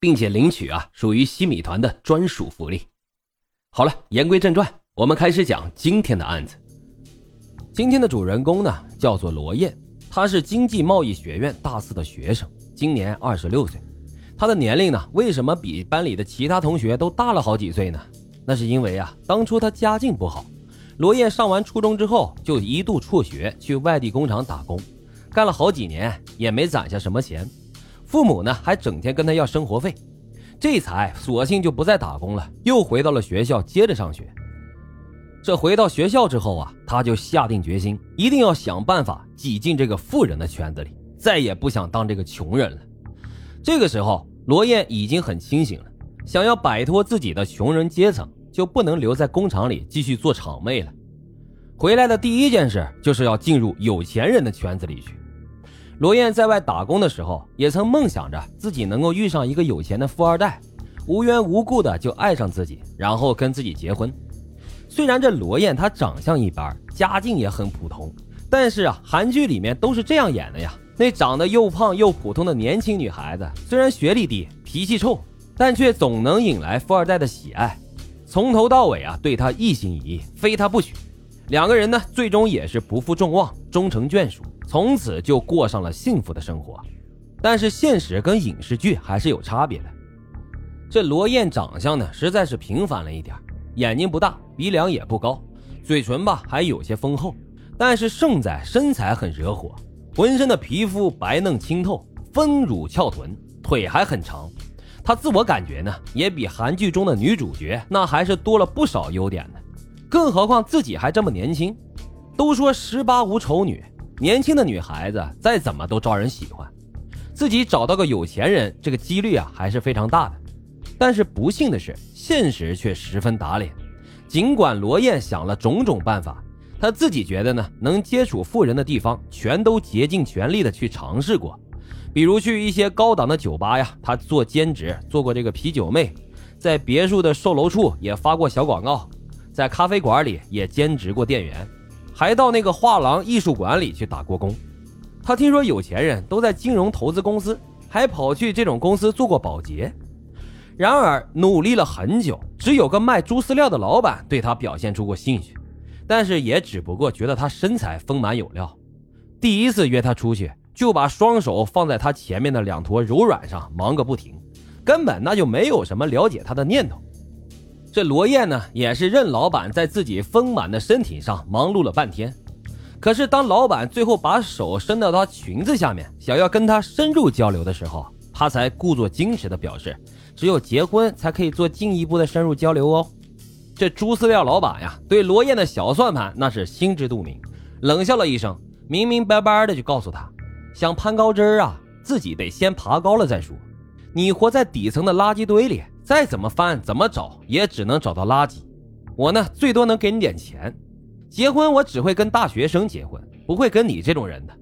并且领取啊，属于西米团的专属福利。好了，言归正传，我们开始讲今天的案子。今天的主人公呢，叫做罗燕，他是经济贸易学院大四的学生，今年二十六岁。他的年龄呢，为什么比班里的其他同学都大了好几岁呢？那是因为啊，当初他家境不好，罗燕上完初中之后就一度辍学去外地工厂打工，干了好几年也没攒下什么钱。父母呢还整天跟他要生活费，这才索性就不再打工了，又回到了学校接着上学。这回到学校之后啊，他就下定决心，一定要想办法挤进这个富人的圈子里，再也不想当这个穷人了。这个时候，罗燕已经很清醒了，想要摆脱自己的穷人阶层，就不能留在工厂里继续做厂妹了。回来的第一件事就是要进入有钱人的圈子里去。罗燕在外打工的时候，也曾梦想着自己能够遇上一个有钱的富二代，无缘无故的就爱上自己，然后跟自己结婚。虽然这罗燕她长相一般，家境也很普通，但是啊，韩剧里面都是这样演的呀。那长得又胖又普通的年轻女孩子，虽然学历低、脾气臭，但却总能引来富二代的喜爱，从头到尾啊对她一心一意，非她不娶。两个人呢，最终也是不负众望，终成眷属。从此就过上了幸福的生活，但是现实跟影视剧还是有差别的。这罗燕长相呢，实在是平凡了一点，眼睛不大，鼻梁也不高，嘴唇吧还有些丰厚，但是胜在身材很惹火，浑身的皮肤白嫩清透，丰乳翘臀，腿还很长。她自我感觉呢，也比韩剧中的女主角那还是多了不少优点的，更何况自己还这么年轻。都说十八无丑女。年轻的女孩子再怎么都招人喜欢，自己找到个有钱人，这个几率啊还是非常大的。但是不幸的是，现实却十分打脸。尽管罗燕想了种种办法，她自己觉得呢，能接触富人的地方，全都竭尽全力的去尝试过。比如去一些高档的酒吧呀，她做兼职，做过这个啤酒妹；在别墅的售楼处也发过小广告；在咖啡馆里也兼职过店员。还到那个画廊艺术馆里去打过工，他听说有钱人都在金融投资公司，还跑去这种公司做过保洁。然而努力了很久，只有个卖猪饲料的老板对他表现出过兴趣，但是也只不过觉得他身材丰满有料。第一次约他出去，就把双手放在他前面的两坨柔软上忙个不停，根本那就没有什么了解他的念头。这罗燕呢，也是任老板在自己丰满的身体上忙碌了半天。可是，当老板最后把手伸到她裙子下面，想要跟她深入交流的时候，她才故作矜持的表示：“只有结婚才可以做进一步的深入交流哦。”这猪饲料老板呀，对罗燕的小算盘那是心知肚明，冷笑了一声，明明白白的就告诉她：“想攀高枝啊，自己得先爬高了再说。你活在底层的垃圾堆里。”再怎么翻，怎么找，也只能找到垃圾。我呢，最多能给你点钱。结婚，我只会跟大学生结婚，不会跟你这种人的。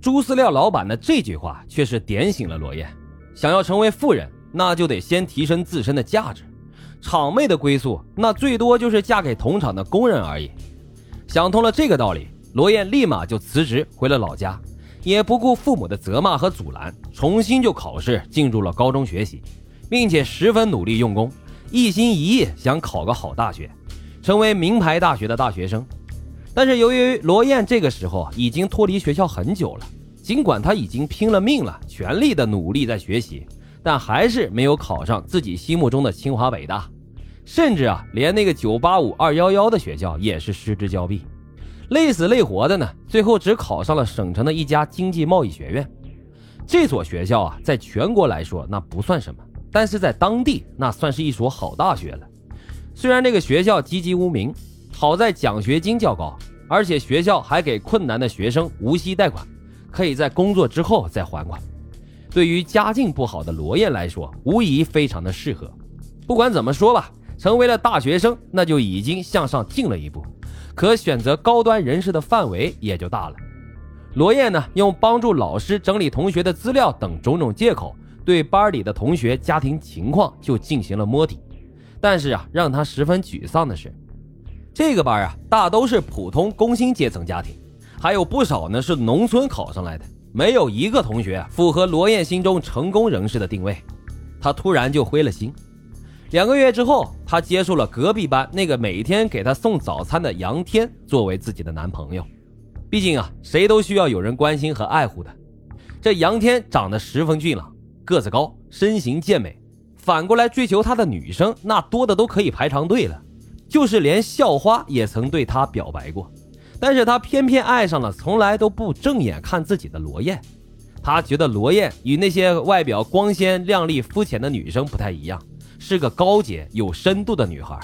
猪饲料老板的这句话却是点醒了罗燕：想要成为富人，那就得先提升自身的价值。厂妹的归宿，那最多就是嫁给同厂的工人而已。想通了这个道理，罗燕立马就辞职回了老家，也不顾父母的责骂和阻拦，重新就考试进入了高中学习。并且十分努力用功，一心一意想考个好大学，成为名牌大学的大学生。但是由于罗燕这个时候已经脱离学校很久了，尽管他已经拼了命了，全力的努力在学习，但还是没有考上自己心目中的清华北大，甚至啊，连那个九八五二幺幺的学校也是失之交臂，累死累活的呢，最后只考上了省城的一家经济贸易学院。这所学校啊，在全国来说那不算什么。但是在当地，那算是一所好大学了。虽然这个学校籍籍无名，好在奖学金较高，而且学校还给困难的学生无息贷款，可以在工作之后再还款。对于家境不好的罗燕来说，无疑非常的适合。不管怎么说吧，成为了大学生，那就已经向上进了一步，可选择高端人士的范围也就大了。罗燕呢，用帮助老师整理同学的资料等种种借口，对班里的同学家庭情况就进行了摸底。但是啊，让他十分沮丧的是，这个班啊，大都是普通工薪阶层家庭，还有不少呢是农村考上来的，没有一个同学符合罗燕心中成功人士的定位。他突然就灰了心。两个月之后，他接受了隔壁班那个每天给他送早餐的杨天作为自己的男朋友。毕竟啊，谁都需要有人关心和爱护的。这杨天长得十分俊朗，个子高，身形健美。反过来追求他的女生，那多的都可以排长队了。就是连校花也曾对他表白过，但是他偏偏爱上了从来都不正眼看自己的罗燕。他觉得罗燕与那些外表光鲜亮丽、肤浅的女生不太一样，是个高洁有深度的女孩。